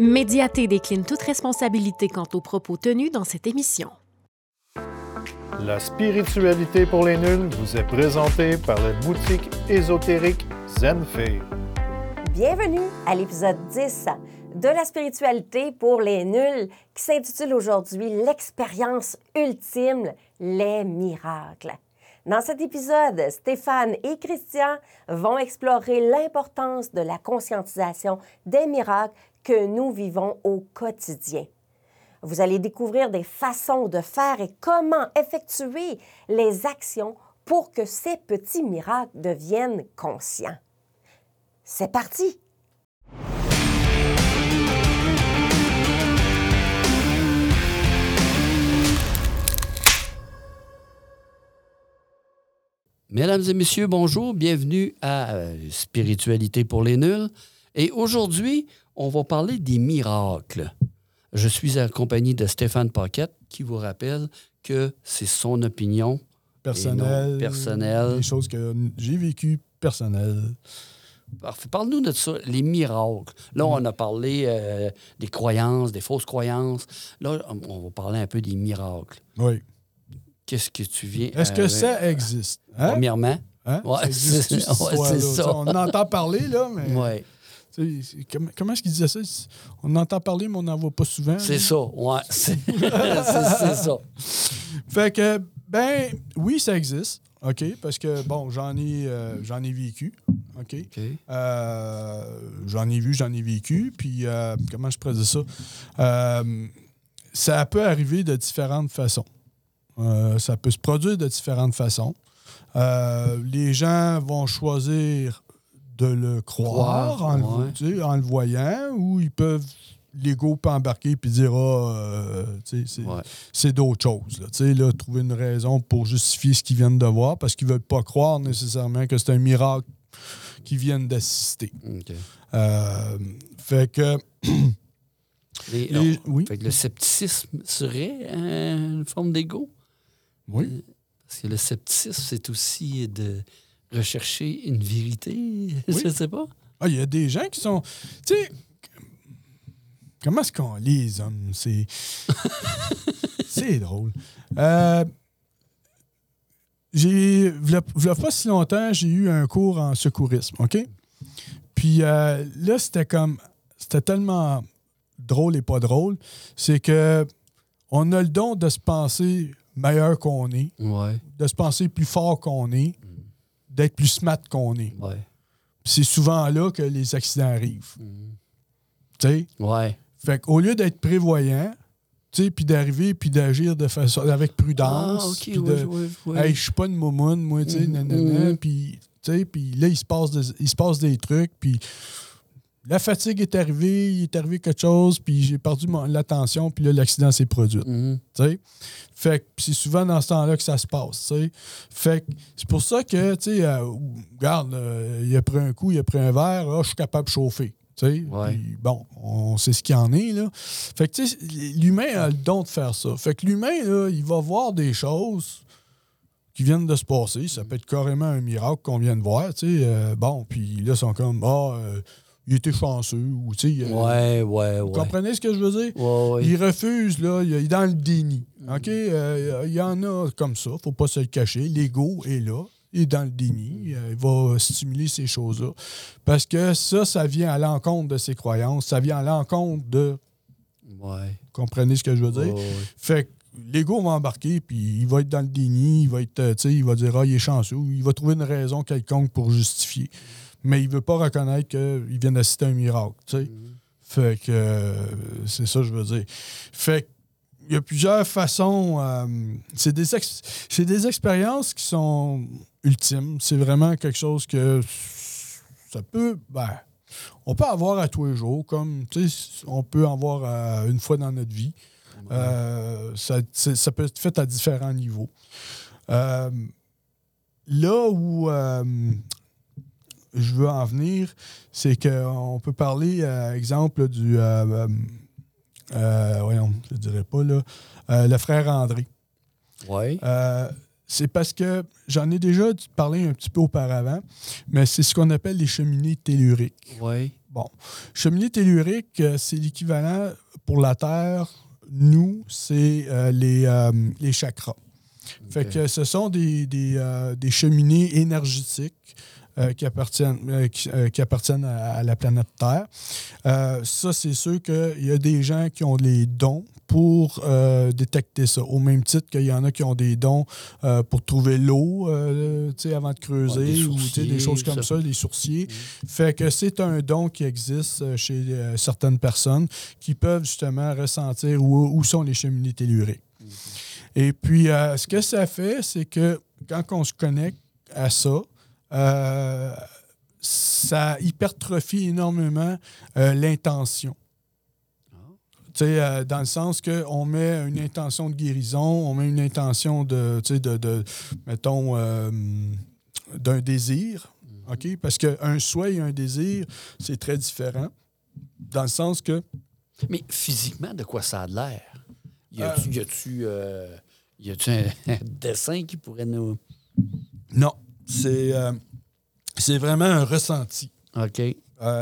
Médiaté décline toute responsabilité quant aux propos tenus dans cette émission. La spiritualité pour les nuls vous est présentée par la boutique ésotérique Zenfei. Bienvenue à l'épisode 10 de la spiritualité pour les nuls qui s'intitule aujourd'hui L'expérience ultime, les miracles. Dans cet épisode, Stéphane et Christian vont explorer l'importance de la conscientisation des miracles que nous vivons au quotidien. Vous allez découvrir des façons de faire et comment effectuer les actions pour que ces petits miracles deviennent conscients. C'est parti! Mesdames et messieurs, bonjour, bienvenue à euh, Spiritualité pour les nuls. Et aujourd'hui, on va parler des miracles. Je suis accompagné de Stéphane Paquette qui vous rappelle que c'est son opinion personnelle, personnelle. des choses que j'ai vécues personnelles. Parfait. Parle-nous de ça, les miracles. Là, on a parlé euh, des croyances, des fausses croyances. Là, on va parler un peu des miracles. Oui. Qu'est-ce que tu viens... Est-ce que euh, ça existe? Hein? Premièrement, Hein? Ouais, c'est- ça. On en entend parler, là, mais. ouais, Comment, est-ce qu'il disait ça? On en entend parler, mais on n'en voit pas souvent. c'est ça. Ouais, c'est ça. Fait que, ben, oui, ça existe. OK? Parce que, bon, j'en ai, euh, j'en ai vécu. OK? Euh, j'en ai vu, j'en ai vécu. Puis, euh, comment je pourrais dire ça? Ça peut arriver de différentes façons. Ça peut se produire de différentes façons. Les gens vont choisir de le croire, Croire, en, le- ouais. tu sais, en le voyant ou ils peuvent, l'ego peut embarquer puis dire Ah, euh, c'est Ouais. d'autres choses. Là. Là, trouver une raison pour justifier ce qu'ils viennent de voir parce qu'ils ne veulent pas croire nécessairement que c'est un miracle qu'ils viennent d'assister. Euh, fait que. Les- les- oui. Fait que le scepticisme serait euh, une forme d'ego? Oui. Parce que le scepticisme, c'est aussi de rechercher une vérité. Oui. Je sais pas. Ah, Il y a des gens qui sont. Tu sais. Comment est-ce qu'on lit les hommes? C'est. c'est drôle. Euh, j'ai. Pas si longtemps, j'ai eu un cours en secourisme, OK? Puis euh, là, c'était comme. C'était tellement drôle et pas drôle. C'est que. On a le don de se penser meilleur qu'on est, Ouais, de se penser plus fort qu'on est, d'être plus smart qu'on est. ouais. C'est souvent là que les accidents arrivent. Tu sais? Ouais. Fait qu'au lieu d'être prévoyant, tu sais, puis d'arriver, puis d'agir de façon avec prudence, Ah, OK, puis ouais, de, hey, je suis pas une momoune, moi, tu sais, Mhm, nanana, puis, tu sais, puis là, il se, passe des, il se passe des trucs, puis la fatigue est arrivée, il est arrivé quelque chose, puis j'ai perdu mon- l'attention, puis là, l'accident s'est produit. Tu sais? Fait que c'est souvent dans ce temps-là que ça se passe. tu sais? Fait que c'est pour ça que, tu sais, euh, regarde, euh, il a pris un coup, il a pris un verre, ah, je suis capable de chauffer. tu sais? Ouais. Puis, bon, on sait ce qu'il en est, là. Fait que, tu sais, l'humain a le don de faire ça. Fait que l'humain, là, il va voir des choses qui viennent de se passer. Ça peut être carrément un miracle qu'on vient de voir, tu sais. Euh, bon, puis là, ils sont comme, ah, il était chanceux, ou, tu sais. euh, Ouais, ouais, Vous ouais. comprenez ce que je veux dire? Ouais, ouais. Il refuse, là, il est dans le déni. OK? Euh, il y en a comme ça, faut pas se le cacher. L'ego est là, il est dans le déni, euh, il va stimuler ces choses-là. Parce que ça, ça vient à l'encontre de ses croyances, ça vient à l'encontre de. Ouais. Vous comprenez ce que je veux dire? Ouais, ouais. Fait que l'ego va embarquer, puis il va être dans le déni, il va être, euh, tu sais, il va dire, ah, il est chanceux, il va trouver une raison quelconque pour justifier. Mais il veut pas reconnaître qu'il vient d'assister à un miracle, tu sais. Fait que euh, c'est ça que je veux dire. Fait que il y a plusieurs façons. euh, c'est des, ex- des expériences qui sont ultimes. C'est vraiment quelque chose que ça peut. Ben, on peut avoir à tous les jours, comme on peut en avoir euh, une fois dans notre vie. Euh, ça, ça peut être fait à différents niveaux. Euh, là où euh, je veux en venir, c'est qu'on peut parler, euh, exemple, du. euh, euh, euh, voyons, je ne dirais pas, là. euh, le frère André. Euh, c'est parce que j'en ai déjà parlé un petit peu auparavant, mais c'est ce qu'on appelle les cheminées telluriques. Ouais. Bon. Cheminée tellurique, c'est l'équivalent pour la Terre. Nous, c'est les, les chakras. Fait que ce sont des, des, euh, des cheminées énergétiques euh, qui appartiennent, euh, qui, euh, qui appartiennent à, à la planète Terre. Ça, c'est sûr qu'il y a des gens qui ont les dons pour détecter ça. Au même titre qu'il y en a qui ont des dons pour trouver l'eau avant de creuser Ouais, des ou des choses comme ça. des sourciers. Fait que c'est un don qui existe chez certaines personnes qui peuvent justement ressentir où, où sont les cheminées telluriques. Et puis, euh, ce que ça fait, c'est que quand on se connecte à ça, euh, ça hypertrophie énormément euh, l'intention. Tu sais, euh, dans le sens qu'on met une intention de guérison, on met une intention de, tu sais, de, de mettons, d'un désir. OK? Parce qu'un souhait et un désir, c'est très différent. Dans le sens que Mais physiquement, de quoi ça a de l'air? Y a-tu euh, un dessin qui pourrait nous. non, c'est euh, c'est vraiment un ressenti OK. euh,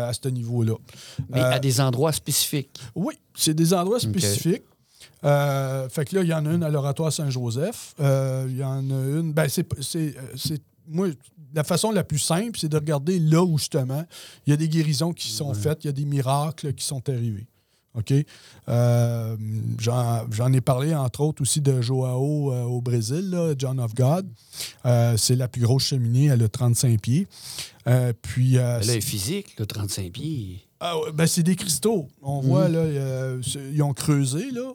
à ce niveau-là. Mais Euh, à des endroits spécifiques. Oui, c'est des endroits spécifiques. Euh, fait que là, il y en a une à l'Oratoire Saint-Joseph. Euh, Il y en a une. Ben, euh, c'est- Moi, la façon la plus simple, c'est de regarder là où, justement, il y a des guérisons qui sont faites, il y a des miracles qui sont arrivés. OK? Euh, J'en ai parlé, entre autres, aussi de Joao euh, au Brésil, là, John of God. Euh, c'est la plus grosse cheminée, elle a 35 pieds. Puis. Mais là, physique, le 35 pieds. ah ben, c'est des cristaux. On voit, là, euh, c'est- ils ont creusé, là.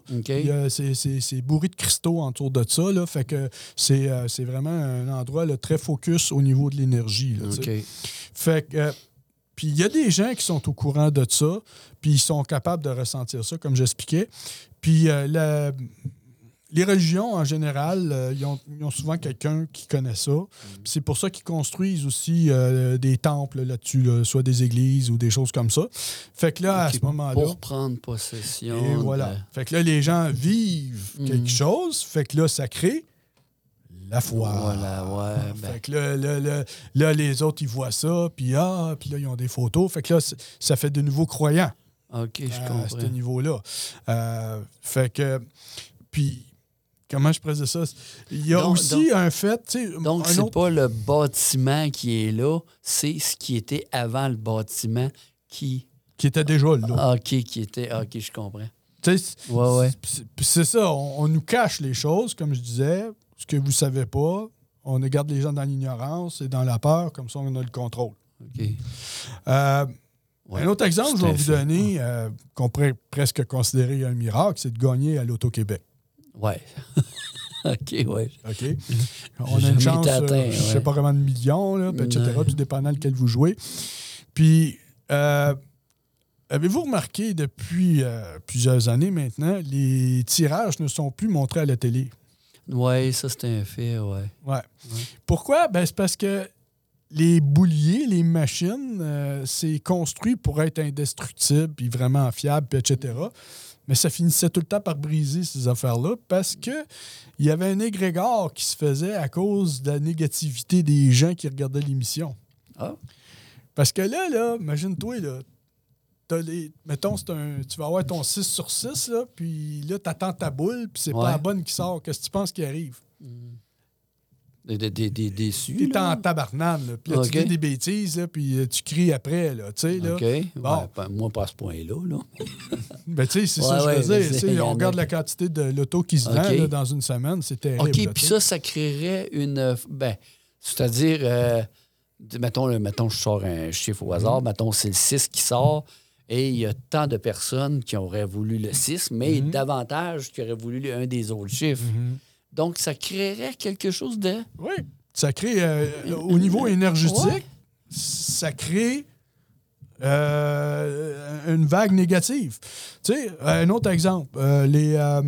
C'est bourré de cristaux autour de ça, là. Fait que c'est vraiment un endroit là, très focus au niveau de l'énergie, là. Fait que... puis il y a des gens qui sont au courant de ça, puis ils sont capables de ressentir ça, comme j'expliquais. Puis euh, la- les religions, en général, euh, ils, ont, ils ont souvent quelqu'un qui connaît ça. C'est pour ça qu'ils construisent aussi euh, des temples là-dessus, là, soit des églises ou des choses comme ça. Fait que là, à ce moment-là... Pour prendre possession. Et voilà. de- Fait que là, les gens vivent Mhm. quelque chose. Fait que là, ça crée la foi. Voilà, ouais. ben, Fait que là, là, là, là, les autres, ils voient ça, puis ah, puis là, ils ont des photos. Fait que là, ça fait de nouveaux croyants OK, je à comprends. ce niveau-là. Euh, fait que, puis, comment je présente ça? Il y a Donc- aussi un fait, Donc, c'est autre- pas le bâtiment qui est là, c'est ce qui était avant le bâtiment qui. qui était déjà là. Ah, OK, qui était. ah, OK, je comprends. Ouais, ouais. c'est- ça, on, on nous cache les choses, comme je disais, ce que vous savez pas. On garde les gens dans l'ignorance et dans la peur, comme ça on a le contrôle. Euh, Ouais. Un autre exemple, C'est je vais vous donner, euh, qu'on pourrait presque considérer un miracle, c'est de gagner à l'Auto-Québec. Ouais. OK, ouais. OK? On a une chance, été euh, atteint, je sais ouais. pas comment de millions, là, puis etc., tout dépendant lequel vous jouez. Puis, euh, avez-vous remarqué depuis plusieurs années maintenant, les tirages ne sont plus montrés à la télé? Ouais, ça, c'est un fait, ouais. Ouais. Pourquoi? Ben, c'est parce que les bouliers, les machines, euh, c'est construit pour être indestructible, puis vraiment fiable, puis etc. Mais ça finissait tout le temps par briser ces affaires-là parce que il y avait un égrégore qui se faisait à cause de la négativité des gens qui regardaient l'émission. Ah. Parce que là, là, imagine-toi, là, les, mettons, un, tu vas avoir ton 6 sur 6, là, puis là, t'attends ta boule, puis c'est Ouais. pas la bonne qui sort. Qu'est-ce que tu penses qui arrive? Des, des, des, déçus. T'es en tabarnane, là. Puis là, tu dis des bêtises, là, puis euh, tu cries après, là, tu sais, là. OK. Bon. Ouais, pas- moi, pas à ce point-là, là. Ben, tu sais, c'est Ouais, ça que je veux dire. Tu on regarde la quantité de l'auto qui se vend Ok. là, dans une semaine, c'est terrible. OK, puis tu ça, ça créerait une. euh, Ben, c'est-à-dire, euh, mettons, mettons, je sors un chiffre au hasard, Mhm. mettons, c'est le 6 qui sort, et il y a tant de personnes qui auraient voulu le 6, mais Mhm. davantage qui auraient voulu un des autres chiffres. Donc, ça créerait quelque chose de. Oui, ça crée, euh, au niveau énergétique, Ouais. ça crée euh, une vague négative. Tu sais, un autre exemple, euh, les, euh,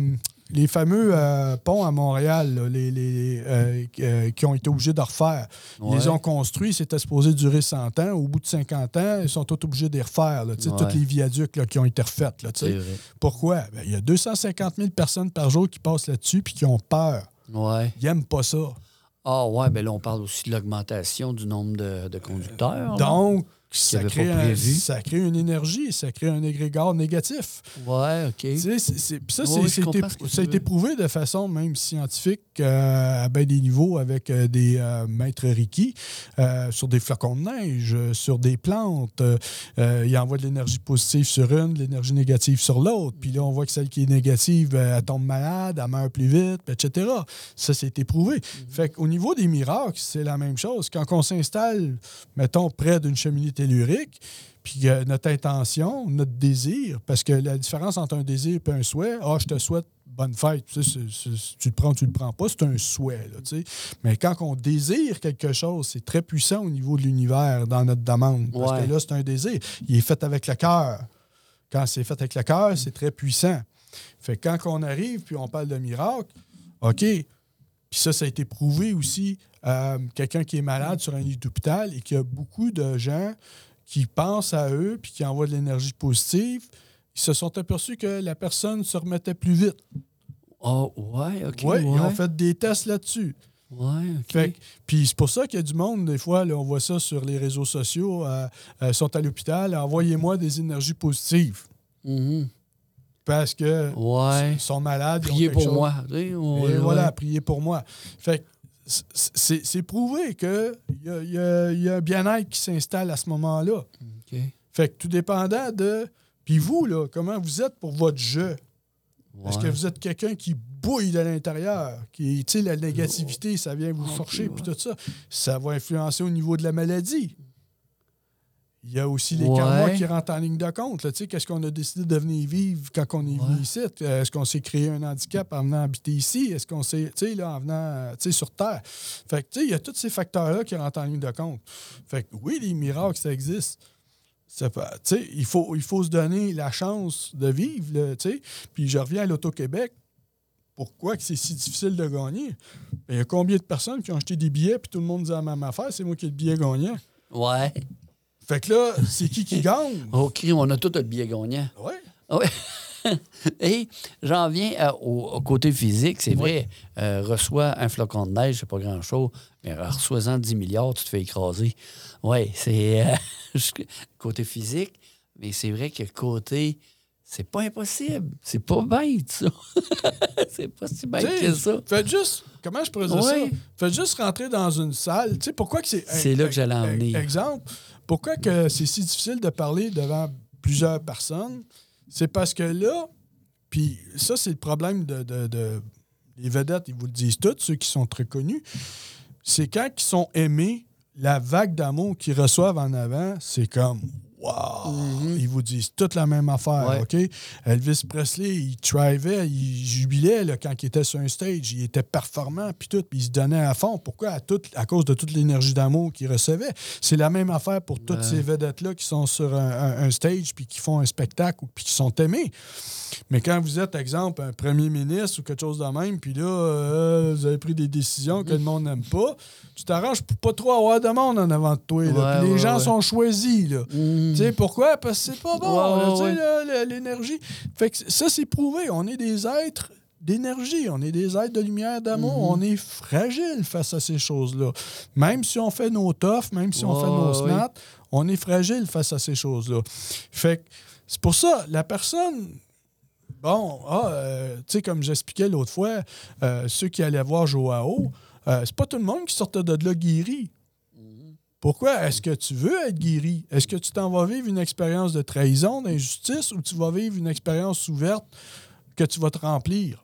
les fameux euh, ponts à Montréal, là, les, les, euh, euh, qui ont été obligés de refaire. Ils les ont construits, c'était supposé durer 100 ans. Au bout de 50 ans, ils sont tous obligés de les refaire. Là, Ouais. Tous les viaducs là, qui ont été refaits. Là. Pourquoi? Ben, Il y a 250 000 personnes par jour qui passent là-dessus puis qui ont peur. Ouais. Ils n'aiment pas ça. Ah, ouais, ben là, on parle aussi de l'augmentation du nombre de, de conducteurs. Donc, ça avait crée, pas un- prévu. ça crée une énergie, ça crée un égrégore négatif. Ouais, OK. C'est- c'est- ça, Ouais, c'est- ça a été prouvé de façon même scientifique euh, à bien des niveaux avec euh, des euh, maîtres Reiki sur des flocons de neige, sur des plantes. Ils envoient de l'énergie positive sur une, de l'énergie négative sur l'autre. Puis là, on voit que celle qui est négative, elle tombe malade, elle meurt plus vite, etc. Ça, c'est éprouvé. Mhm. Fait qu'au niveau des miracles, c'est la même chose. Quand on s'installe, mettons, près d'une cheminée tellurique, puis euh, notre intention, notre désir, parce que la différence entre un désir et un souhait, ah, je te souhaite bonne fête, tu, sais, tu le prends tu le prends pas, c'est un souhait. Là, tu sais. Mais quand on désire quelque chose, c'est très puissant au niveau de l'univers dans notre demande. Parce Ouais. que là, c'est un désir. Il est fait avec le cœur. Quand c'est fait avec le cœur, c'est très puissant. Fait que quand on arrive, puis on parle de miracle, OK. Puis ça, ça a été prouvé aussi. Euh, Quelqu'un qui est malade sur un lit d'hôpital et qu'il y a beaucoup de gens qui pensent à eux puis qui envoient de l'énergie positive, ils se sont aperçus que la personne se remettait plus vite. Oh, ouais, OK. Ouais, ouais, Ils ont fait des tests là-dessus. Ouais, OK. Puis c'est pour ça qu'il y a du monde, des fois, là, on voit ça sur les réseaux sociaux, euh, euh, sont à l'hôpital, envoyez-moi des énergies positives. Mhm. Parce que Ouais. sont malades. Priez pour chose. moi. Et ouais, voilà, priez pour moi. Fait c'est c'est prouvé qu'il y y y a un bien-être qui s'installe à ce moment-là. Fait que tout dépendant de. Puis vous, là, comment vous êtes pour votre jeu? Est-ce que vous êtes quelqu'un qui bouille de l'intérieur? Qui, tu sais, la négativité, ça vient vous forcher, puis tout ça. Ça va influencer au niveau de la maladie. Il y a aussi les Ouais. karmas qui rentrent en ligne de compte. Tu sais, qu'est-ce qu'on a décidé de venir vivre quand on est venu ici? Est-ce qu'on s'est créé un handicap en venant habiter ici? Est-ce qu'on s'est, tu sais, là, en venant, tu sais, sur Terre? Fait que, tu sais, il y a tous ces facteurs-là qui rentrent en ligne de compte. Fait que, oui, les miracles, ça existe. Ça peut- tu sais, il faut, il faut se donner la chance de vivre, là, tu sais. Puis je reviens à l'Auto-Québec. Pourquoi que c'est si difficile de gagner? Ben, Il y a combien de personnes qui ont acheté des billets, puis tout le monde dit la même affaire, c'est moi qui ai le billet gagnant? Ouais. Fait que là, c'est qui qui gagne? OK, on a tout le billet gagnant. Ouais. Oui. Et j'en viens à- au, au côté physique, c'est vrai. Euh, reçois un flocon de neige, c'est pas grand-chose, mais reçois-en 10 milliards, tu te fais écraser. Oui, c'est euh, côté physique, mais c'est vrai que côté. C'est pas impossible. C'est pas bête, ça. c'est pas si bête que ça. Faites juste, comment je pourrais dire Ouais. ça? Faites juste rentrer dans une salle. Tu sais, pourquoi que c'est. C'est là que j'allais en e- venir. Exemple, pourquoi c'est si difficile de parler devant plusieurs personnes? C'est parce que là, puis ça, c'est le problème de- Les vedettes, ils vous le disent tous, ceux qui sont très connus. C'est quand ils sont aimés, la vague d'amour qu'ils reçoivent en avant, c'est comme. Wow! Ils vous disent toute la même affaire, Ouais. OK? Elvis Presley, il thrivait, il jubilait là, quand il était sur un stage. Il était performant, puis tout, puis il se donnait à fond. Pourquoi? À, tout- à cause de toute l'énergie d'amour qu'il recevait. C'est la même affaire pour toutes Ouais. ces vedettes-là qui sont sur un, un- un stage, puis qui font un spectacle, puis qui sont aimés. Mais quand vous êtes, exemple, un premier ministre ou quelque chose de même, puis là, euh, vous avez pris des décisions que le monde n'aime pas, tu t'arranges pour pas trop avoir de monde en avant de toi. là. Ouais, Puis les gens sont choisis. Là. Mhm. Tu sais pourquoi? Parce que c'est pas bon, Ouais, ouais, l'énergie. Fait que ça, c'est prouvé. On est des êtres d'énergie, on est des êtres de lumière, d'amour. Mhm. On est fragile face à ces choses-là. Même si on fait nos toughs, même si on fait nos snaps, on est fragile face à ces choses-là. Fait que c'est pour ça, la personne. Bon, ah, euh, tu sais, comme j'expliquais l'autre fois, euh, ceux qui allaient voir Joao, euh, c'est pas tout le monde qui sortait de là guéri. Pourquoi? Est-ce que tu veux être guéri? Est-ce que tu t'en vas vivre une expérience de trahison, d'injustice, ou tu vas vivre une expérience ouverte que tu vas te remplir?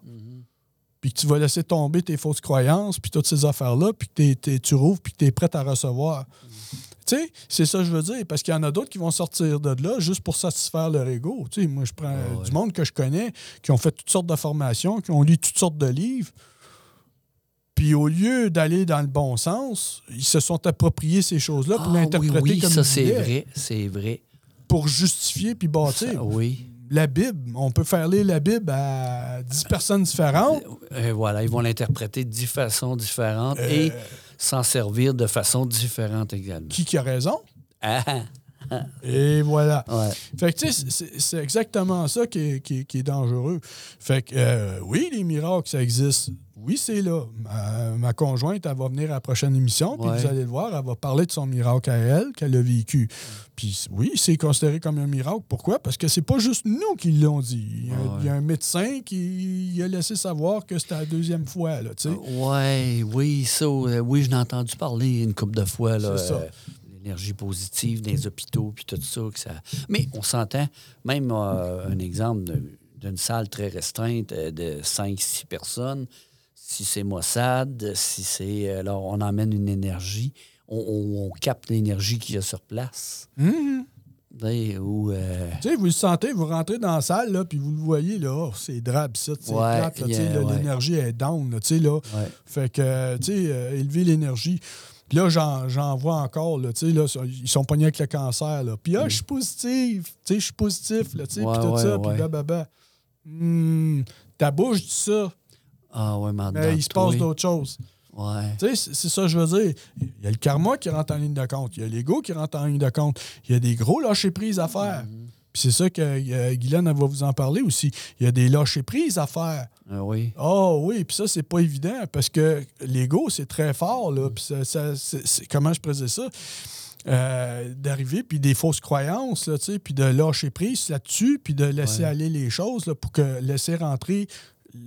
Puis que tu vas laisser tomber tes fausses croyances, puis toutes ces affaires-là, puis que tu rouvres, puis que tu es prêt à recevoir. Tu sais, c'est ça que je veux dire, parce qu'il y en a d'autres qui vont sortir de là juste pour satisfaire leur ego. Tu sais, moi, je prends ouais. du monde que je connais qui ont fait toutes sortes de formations, qui ont lu toutes sortes de livres, puis au lieu d'aller dans le bon sens, ils se sont appropriés ces choses-là pour Ah, oui, l'interpréter oui, comme ça c'est vrai, c'est vrai. pour justifier puis bâtir. Ça, oui. La Bible, on peut faire lire la Bible à 10 personnes différentes. Et voilà, ils vont l'interpréter de dix façons différentes Euh. et s'en servir de façon différente également. Qui qui a raison? Ah, Et voilà. ouais. Fait que, tu sais, c'est- c'est exactement ça qui est, qui est- qui est dangereux. Fait que, euh, oui, les miracles, ça existe. Oui, c'est là. Ma, ma conjointe, elle va venir à la prochaine émission, puis Ouais. vous allez le voir, elle va parler de son miracle à elle, qu'elle a vécu. Puis oui, c'est considéré comme un miracle. Pourquoi? Parce que c'est pas juste nous qui l'ont dit. Il y, a, ouais. il y a un médecin qui a laissé savoir que c'était la deuxième fois, là, tu sais. Ouais, oui, ça, euh, oui, je l'ai entendu parler une couple de fois, là. C'est ça. euh, L'énergie positive dans les hôpitaux, puis tout ça, que ça. Mais on s'entend, même euh, un exemple d'une salle très restreinte de 5-6 personnes, si c'est Mossad, si c'est. euh, là, on emmène une énergie, on, on- on capte l'énergie qu'il y a sur place. Sais, Ou. euh, Tu sais, vous le sentez, vous rentrez dans la salle, là, puis vous le voyez, là, oh, c'est drab, ça, c'est Ouais, plate, là, tu sais, yeah, là, ouais. l'énergie est down, là, tu sais, là. ouais. Fait que, tu sais, euh, élever l'énergie. Puis là, j'en, j'en vois encore, là, tu sais, là, ils sont pognés avec le cancer, là. Puis, ah, je suis positif, tu sais, je suis positif, là, tu sais, Mm. Puis tout ça, puis blablabla. Hmm, ta bouche dit ça, Ah, ouais, mais en mais il se passe d'autres choses. Ouais. Tu sais, c'est, ça que je veux dire. Il y a le karma qui rentre en ligne de compte. Il y a l'ego qui rentre en ligne de compte. Il y a des gros lâcher-prises à faire. Mm-hmm. Puis c'est ça que euh, Guylaine elle va vous en parler aussi. Il y a des lâcher-prises à faire. Ah, oui. Oh oui, puis ça, c'est pas évident parce que l'ego, c'est très fort, là. Puis ça, comment je présente ça? Euh, D'arriver, puis des fausses croyances, là, tu sais, puis de lâcher prise là-dessus, puis de laisser Ouais. aller les choses là, pour que laisser rentrer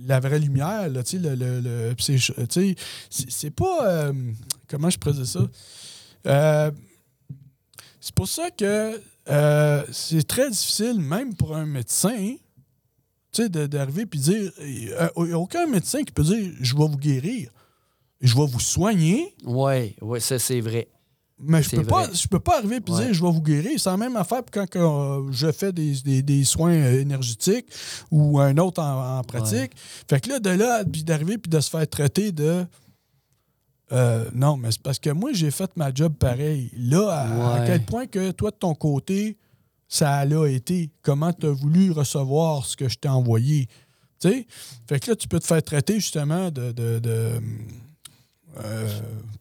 la vraie lumière, là, tu sais, le, le- c'est- tu sais, c'est pas... euh, comment je présente ça? Euh, c'est pour ça que euh, c'est très difficile, même pour un médecin, de- d'arriver puis dire, il n'y a aucun médecin qui peut dire, je vais vous guérir, je vais vous soigner, Oui, ouais, ça, c'est vrai. Mais je peux pas, je peux pas arriver et Ouais. dire, je vais vous guérir. C'est la même affaire quand euh, je fais des, des- des soins euh, énergétiques ou un autre en, en pratique. Fait que là, de là, puis d'arriver puis de se faire traiter de... Euh, non, mais c'est parce que moi, j'ai fait ma job pareil. Là, à, quel point que toi, de ton côté, ça l'a été? Comment tu as voulu recevoir ce que je t'ai envoyé? Tu sais? Fait que là, tu peux te faire traiter justement de. de, de, euh,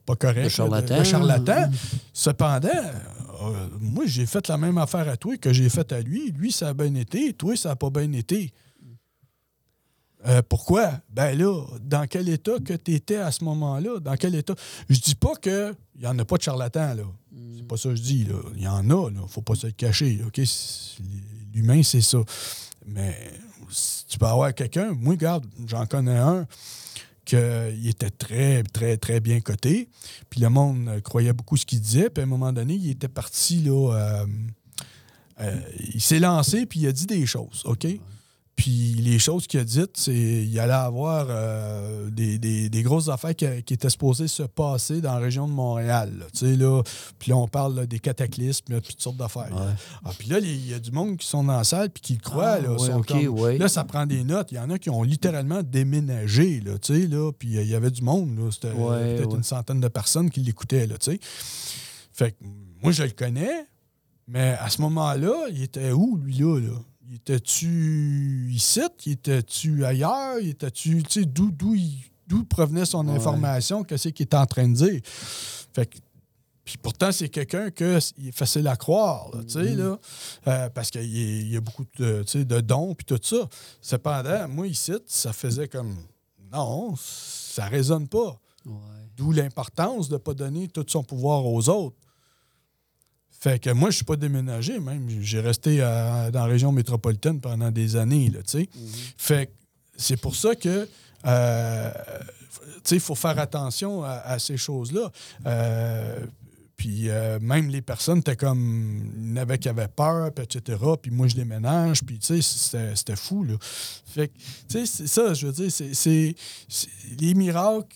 pas correct. Là, charlatan. charlatan. Cependant, euh, moi, j'ai fait la même affaire à toi que j'ai faite à lui. Lui, ça a bien été. Toi, ça n'a pas bien été. Euh, pourquoi? Ben là, dans quel état que tu étais à ce moment-là? Dans quel état? Je dis pas qu'il n'y en a pas de charlatans, là. C'est pas ça que je dis, là. Il y en a, là. Faut pas se le cacher, OK? L'humain, c'est ça. Mais si tu peux avoir quelqu'un, moi, regarde, j'en connais un qu'il était très, très, très bien coté. Puis le monde euh, croyait beaucoup ce qu'il disait. Puis à un moment donné, il était parti, là... euh, euh, il s'est lancé, puis il a dit des choses, OK? Puis les choses qu'il a dites, c'est il allait avoir euh, des, des- des grosses affaires qui, qui étaient supposées se passer dans la région de Montréal. là. Tu sais, là, puis là, on parle là, des cataclysmes, là, puis toutes sortes d'affaires. Ouais. Ah, puis là, il y a du monde qui sont dans la salle puis qui le croient. Ah, là, ouais, comme-. Là, ça prend des notes. Il y en a qui ont littéralement déménagé, là, tu sais, là, puis euh, il y avait du monde. C'était Ouais, peut-être une centaine de personnes qui l'écoutaient, là, tu sais. Fait que moi, je le connais, mais à ce moment-là, il était où, lui, là? là? Il était-tu ici? Il était-tu ailleurs? Il était-tu, tu sais, d'où, d'où, provenait son Ouais. information? Qu'est-ce qu'il était en train de dire? Fait que puis pourtant, c'est quelqu'un que il est facile à croire, là, tu sais, là, euh, parce qu'il y a- il y a beaucoup de, de dons puis tout ça. Cependant, moi, ici, ça faisait comme non, ça résonne pas. Ouais. D'où l'importance de ne pas donner tout son pouvoir aux autres. Fait que moi, je suis pas déménagé, même. J'ai resté à- dans la région métropolitaine pendant des années, là, tu sais. Fait que c'est pour ça que, euh, tu sais, il faut faire attention à, à ces choses-là. Euh, puis euh, même les personnes étaient comme, il avait qui avaient peur, puis etc. Puis moi, je déménage, puis tu sais, c'était fou, là. Fait que, tu sais, c'est ça, je veux dire, c'est- les miracles,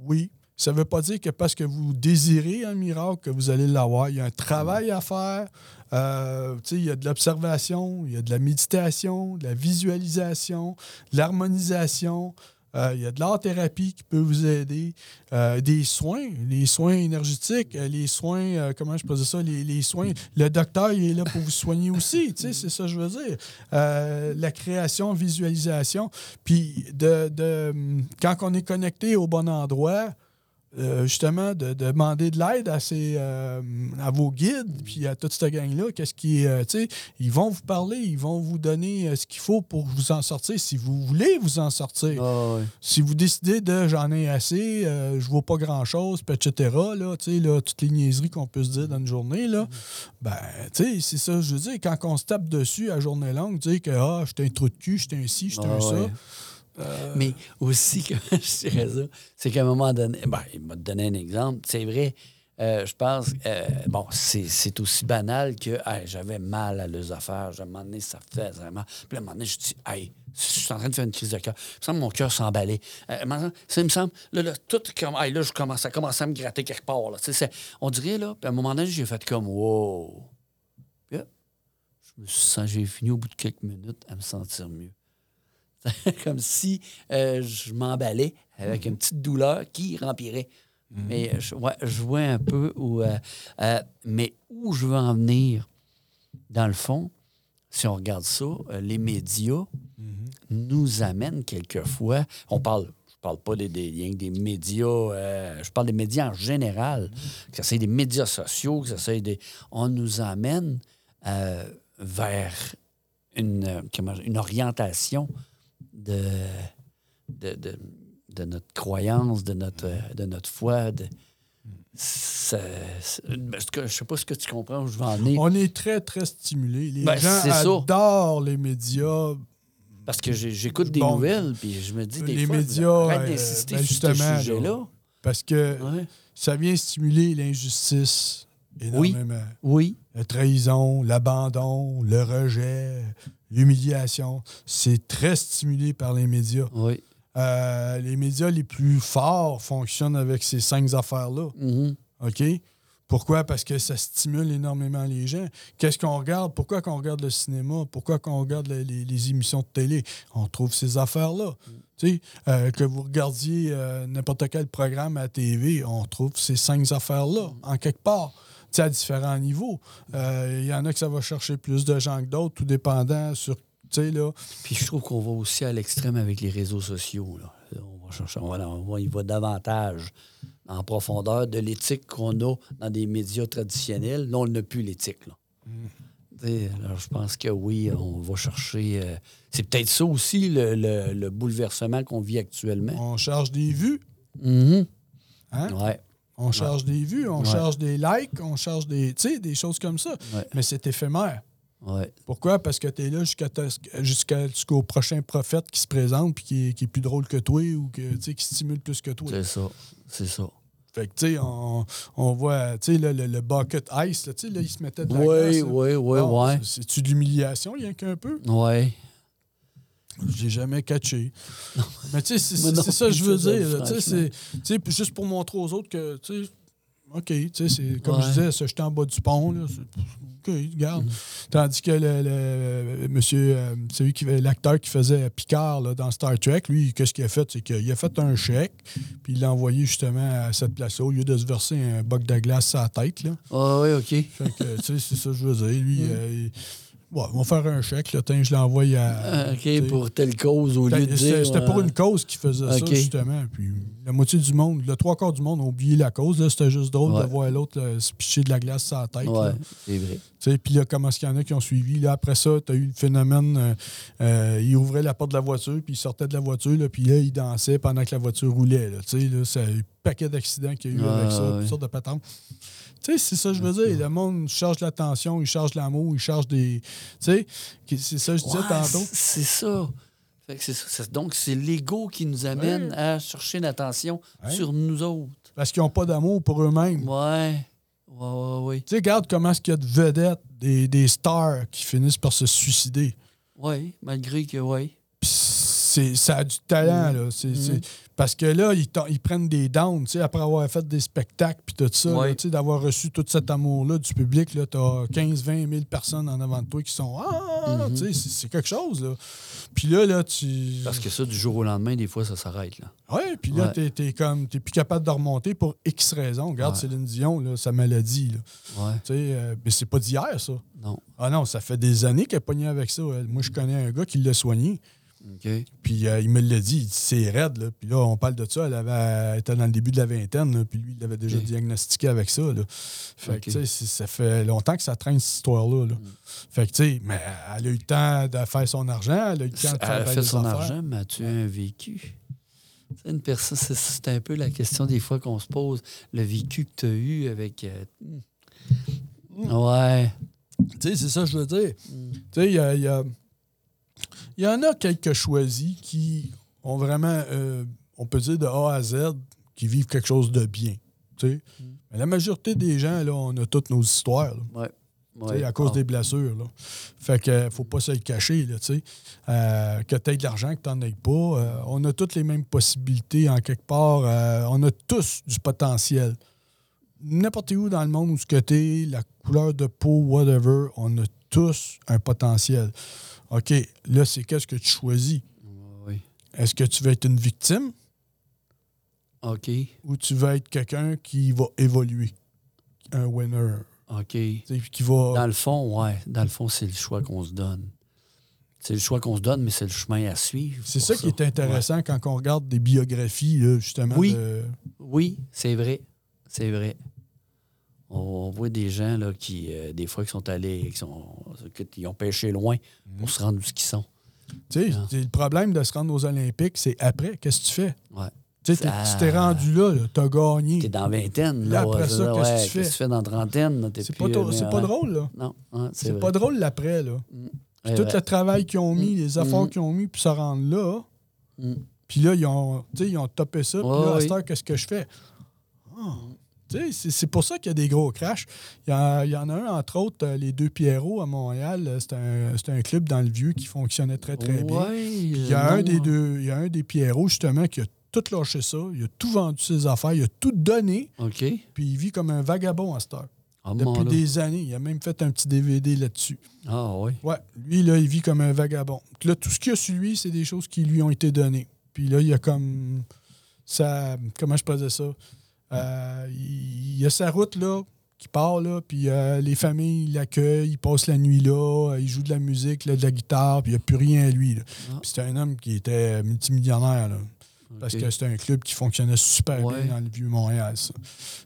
oui. Ça ne veut pas dire que parce que vous désirez un miracle que vous allez l'avoir. Il y a un travail à faire. Euh, il y a de l'observation, il y a de la méditation, de la visualisation, de l'harmonisation. Euh, il y a de l'art-thérapie qui peut vous aider. Euh, des soins, les soins énergétiques, les soins, comment je peux dire ça, les, les soins. Le docteur, il est là pour vous soigner aussi, c'est ça que je veux dire. La création, visualisation. Puis de, de, quand on est connecté au bon endroit, euh, justement, de, de demander de l'aide à, ces, euh, à vos guides, puis à toute cette gang-là. Qu'est-ce qui, euh, tu sais, ils vont vous parler, ils vont vous donner ce qu'il faut pour vous en sortir, si vous voulez vous en sortir. Ah. Si vous décidez de j'en ai assez, je vaux pas grand-chose, etc., là, tu sais, là, toutes les niaiseries qu'on peut se dire dans une journée, là, ben, tu sais, c'est ça, je veux dire, quand on se tape dessus à journée longue, dire que, ah, j'étais un trou de cul, j'étais un ci, j'étais un Ah, ça. Ouais. Mais aussi, comment je dirais ça, c'est qu'à un moment donné, ben, il m'a donné un exemple. C'est vrai, euh, je pense, euh, bon, c'est aussi banal que j'avais mal à l'œsophage. À un moment donné, ça fait vraiment. Puis à un moment donné, je dis, hey, je suis en train de faire une crise de cœur. Il me semble que mon cœur s'emballait. Euh, ça me semble, là, là, tout comme, hey, là, je commence, ça commence à me gratter quelque part. Là. On dirait, là, puis à un moment donné, j'ai fait comme, wow. Puis je me senti- j'ai fini au bout de quelques minutes à me sentir mieux. comme si euh, je m'emballais avec une petite douleur qui remplirait. Mais euh, je, ouais, je vois un peu où. euh, euh, mais où je veux en venir, dans le fond, si on regarde ça, les médias nous amènent quelquefois. On parle. Je parle pas des, des des médias, je parle des médias en général, que ce soit des médias sociaux, que ce soit des. On nous amène vers une, comment, une orientation de, de, de, de notre croyance, de notre, euh, de notre foi. De, ça- ben, je sais pas ce que tu comprends où je vais en venir. On est très, très stimulés. Les Ben, gens ça. adorent les médias. Parce que j'écoute des Bon. nouvelles, puis je me dis des Les fois, médias, arrête euh, ben, sur justement, ce là, sujet-là. Parce que Ouais. ça vient stimuler l'injustice énormément. Oui, La trahison, l'abandon, le rejet, l'humiliation. C'est très stimulé par les médias. oui. Euh, les médias les plus forts fonctionnent avec ces cinq affaires-là. Mhm. OK? Pourquoi? Parce que ça stimule énormément les gens. Qu'est-ce qu'on regarde? Pourquoi qu'on regarde le cinéma? Pourquoi qu'on regarde les, les- les émissions de télé? On trouve ces affaires-là. Tu sais, euh, que vous regardiez euh, n'importe quel programme à la TV, on trouve ces cinq affaires-là, en quelque part. Sais, à différents niveaux. Euh, Il y en a que ça va chercher plus de gens que d'autres, tout dépendant sur. Tu sais, là. Puis je trouve qu'on va aussi à l'extrême avec les réseaux sociaux. Là. On va chercher, on va, on va- il va davantage en profondeur de l'éthique qu'on a dans des médias traditionnels. Là, on n'a plus l'éthique. là. Sais, Alors, je pense que oui, on va chercher. euh, c'est peut-être ça aussi le, le- le bouleversement qu'on vit actuellement. On charge des vues. Mhm. Hein? Ouais. On charge des vues, on Ouais. charge des likes, on charge des, des choses comme ça. Ouais. Mais c'est éphémère. Pourquoi? Parce que tu es là jusqu'à jusqu'au prochain prophète qui se présente puis qui est, qui est plus drôle que toi ou que, qui stimule plus que toi. C'est ça. C'est ça. Fait que, tu sais, on, on voit, tu sais, le, le bucket ice, là, tu sais, là, il se mettait de la Oui, glace. oui, oui, Bon, ouais. c'est- C'est-tu de l'humiliation, rien qu'un peu? Ouais. Je l'ai jamais catché. Mais tu sais, c'est ça que je veux dire. Tu sais, juste pour montrer aux autres que, tu sais, OK, tu sais, c'est comme Ouais. je disais, se jeter en bas du pont, là, OK, regarde. Mm. Tandis que le, le- monsieur, euh, celui qui l'acteur qui faisait Picard là, dans Star Trek, lui, qu'est-ce qu'il a fait? C'est qu'il a fait un chèque, puis il l'a envoyé justement à cette place-là, au lieu de se verser un boc de glace à la tête. Là. Ah oui, OK. Fait que, tu sais, c'est ça que je veux dire. Lui, Mm. euh, il- bon, on va faire un chèque, là, je l'envoie à. Ah, OK, pour telle cause, au lieu de c'était dire... c'était pour euh, une cause qui faisait ça, justement. Puis la moitié du monde, le trois quarts du monde ont oublié la cause. là. C'était juste drôle Ouais. de voir l'autre là, se picher de la glace sur la tête. Ouais, c'est vrai. Puis là, comment est-ce qu'il y en a qui ont suivi? Là, après ça, tu as eu le phénomène, euh, euh, il ouvrait la porte de la voiture, puis il sortait de la voiture, là, puis là, il dansait pendant que la voiture roulait. Là, c'est un paquet d'accidents qu'il y a eu Ouais, avec ça, ouais. toutes sortes de patentes. Tu sais, c'est ça que je veux dire. Le monde charge l'attention, il charge l'amour, il charge des... Tu sais, c'est ça que je disais Ouais, tantôt. C'est ça. Fait que c'est ça. Donc, c'est l'ego qui nous amène à chercher l'attention Ouais. sur nous autres. Parce qu'ils n'ont pas d'amour pour eux-mêmes. Ouais. Ouais, ouais, ouais. Tu sais, regarde comment est-ce qu'il y a de vedettes, des, des stars qui finissent par se suicider. Ouais, malgré que, ouais. Puis c'est, ça a du talent, là. C'est, c'est- parce que là, ils, prennent des downs, tu sais, après avoir fait des spectacles, puis tout ça, Ouais. là, tu sais, d'avoir reçu tout cet amour-là du public, là, t'as 15, 20 000 personnes en avant de toi qui sont « Ah! Tu sais, c'est, quelque chose, là. Puis là, là, tu... Parce que ça, du jour au lendemain, des fois, ça s'arrête, là. Ouais, puis là, Ouais. t'es, comme... T'es plus capable de remonter pour X raisons. Regarde Ouais. Céline Dion, là, sa maladie, là. Tu euh, mais c'est pas d'hier, ça. Non. Ah non, ça fait des années qu'elle pognée avec ça. elle. Moi, je connais un gars qui l'a soigné. OK. Puis euh, il me l'a dit, il dit, c'est raide. Là. Puis là, on parle de ça. Elle, avait, elle était dans le début de la vingtaine. là, puis lui, il l'avait déjà diagnostiqué avec ça. Là. Fait que, tu ça fait longtemps que ça traîne, cette histoire-là. là. Fait que, tu sais, mais elle a eu le temps de faire son argent. Elle a eu le temps de Elle faire a bien fait son affaires. argent, mais as-tu un vécu? C'est une personne, c'est- un peu la question des fois qu'on se pose. Le vécu que tu as eu avec. euh, Ouais. Tu sais, c'est ça que je veux dire. Tu sais, il y, a- il y a- il y en a quelques choisis qui ont vraiment, euh, on peut dire de A à Z, qui vivent quelque chose de bien. sais. Mais la majorité des gens, là, on a toutes nos histoires. là. Ouais. Ouais. à cause Ah. des blessures. Là. Fait que faut pas se le cacher, là. Euh, que tu aies de l'argent, que tu n'en aies pas. euh, on a toutes les mêmes possibilités en quelque part. on a tous du potentiel. N'importe où dans le monde où ce que tu es, la couleur de peau, whatever, on a tous un potentiel. OK, là, c'est qu'est-ce que tu choisis? Oui. Est-ce que tu veux être une victime? OK. ou tu veux être quelqu'un qui va évoluer? Un winner. OK. Qui va. Dans le fond, ouais. Dans le fond, c'est le choix qu'on se donne. C'est le choix qu'on se donne, mais c'est le chemin à suivre. C'est ça qui est intéressant quand on regarde des biographies, là, justement. Oui. de- Oui, c'est vrai. C'est vrai. On, voit des gens là, qui, euh, des fois, qui sont allés, qui, sont, qui ont pêché loin Mhm. pour se rendre où qu'ils sont. Tu sais, Ah. c'est le problème de se rendre aux Olympiques, c'est après, qu'est-ce que tu fais? Ouais. Tu sais, t'es- Ça- tu t'es rendu là, là, t'as gagné. T'es dans vingtaine. Là, Là, après ça, c'est qu'est-ce que tu fais? Qu'est-ce que tu fais dans trentaine? C'est pas, euh, mais, pas ouais. drôle, là. Non, c'est pas drôle l'après, là. C'est Tout vrai. le travail qu'ils ont mis, les efforts Mhm. qu'ils ont mis pour se rendre là. Mm. Puis là, ils ont, ils ont topé ça. Puis là, à cette heure, qu'est-ce que je fais? Ah. C'est- pour ça qu'il y a des gros crashs. Il y, en- il y en a un, entre autres, euh, les deux Pierrot à Montréal. euh, C'est un, un club dans le vieux qui fonctionnait très, très bien. Puis Il y, a un des deux, il y a un des Pierrot, justement, qui a tout lâché ça. Il a tout vendu ses affaires. Il a tout donné. OK. Puis il vit comme un vagabond à cette heure. Ah, Depuis des années. Il a même fait un petit DVD là-dessus. Ah, oui. Ouais, lui, là, il vit comme un vagabond. Là, tout ce qu'il y a sur lui, c'est des choses qui lui ont été données. Puis là, il y a comme. Ça, comment je posais ça? Euh, il y a sa route, là, qui part, là, puis euh, les familles l'accueillent, il passe la nuit là, euh, il joue de la musique, là, de la guitare, puis il n'y a plus rien à lui. Ah. Puis c'était un homme qui était multimillionnaire, là, parce que c'était un club qui fonctionnait super Ouais. bien dans le Vieux-Montréal.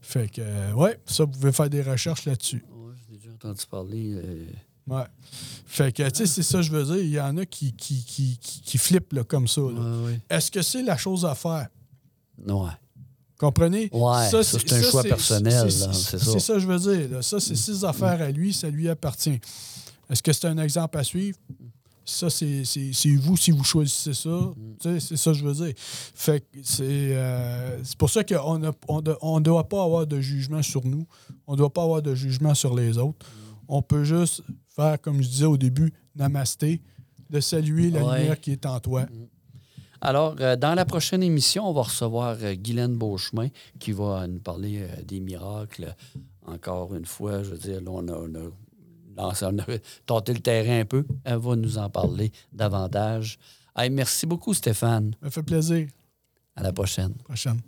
Fait que, euh, ouais, ça, vous pouvez faire des recherches là-dessus. Ouais, j'ai déjà entendu parler. Ouais. Fait que, tu sais, c'est ça que je veux dire. Il y en a qui, qui, qui, qui, qui flippent là, comme ça. ouais. Est-ce que c'est la chose à faire? Ouais. Comprenez? Ouais, ça, c'est un choix personnel, c'est ça. Ça que je veux dire. là. Ça, c'est ses affaires à lui, ça lui appartient. Est-ce que c'est un exemple à suivre? Ça, c'est vous si vous choisissez ça. Mm. Sais, C'est ça que je veux dire. Fait que c'est euh, c'est pour ça qu'on ne on on doit pas avoir de jugement sur nous. On ne doit pas avoir de jugement sur les autres. Mm. On peut juste faire, comme je disais au début, namasté, de saluer la Ouais. lumière qui est en toi. Alors, euh, dans la prochaine émission, on va recevoir euh, Guylaine Beauchemin qui va nous parler euh, des miracles. Encore une fois, je veux dire, là, on a, on a lancé- on a tâté le terrain un peu. Elle va nous en parler davantage. Hey, merci beaucoup, Stéphane. Ça me fait plaisir. À la prochaine. Prochaine.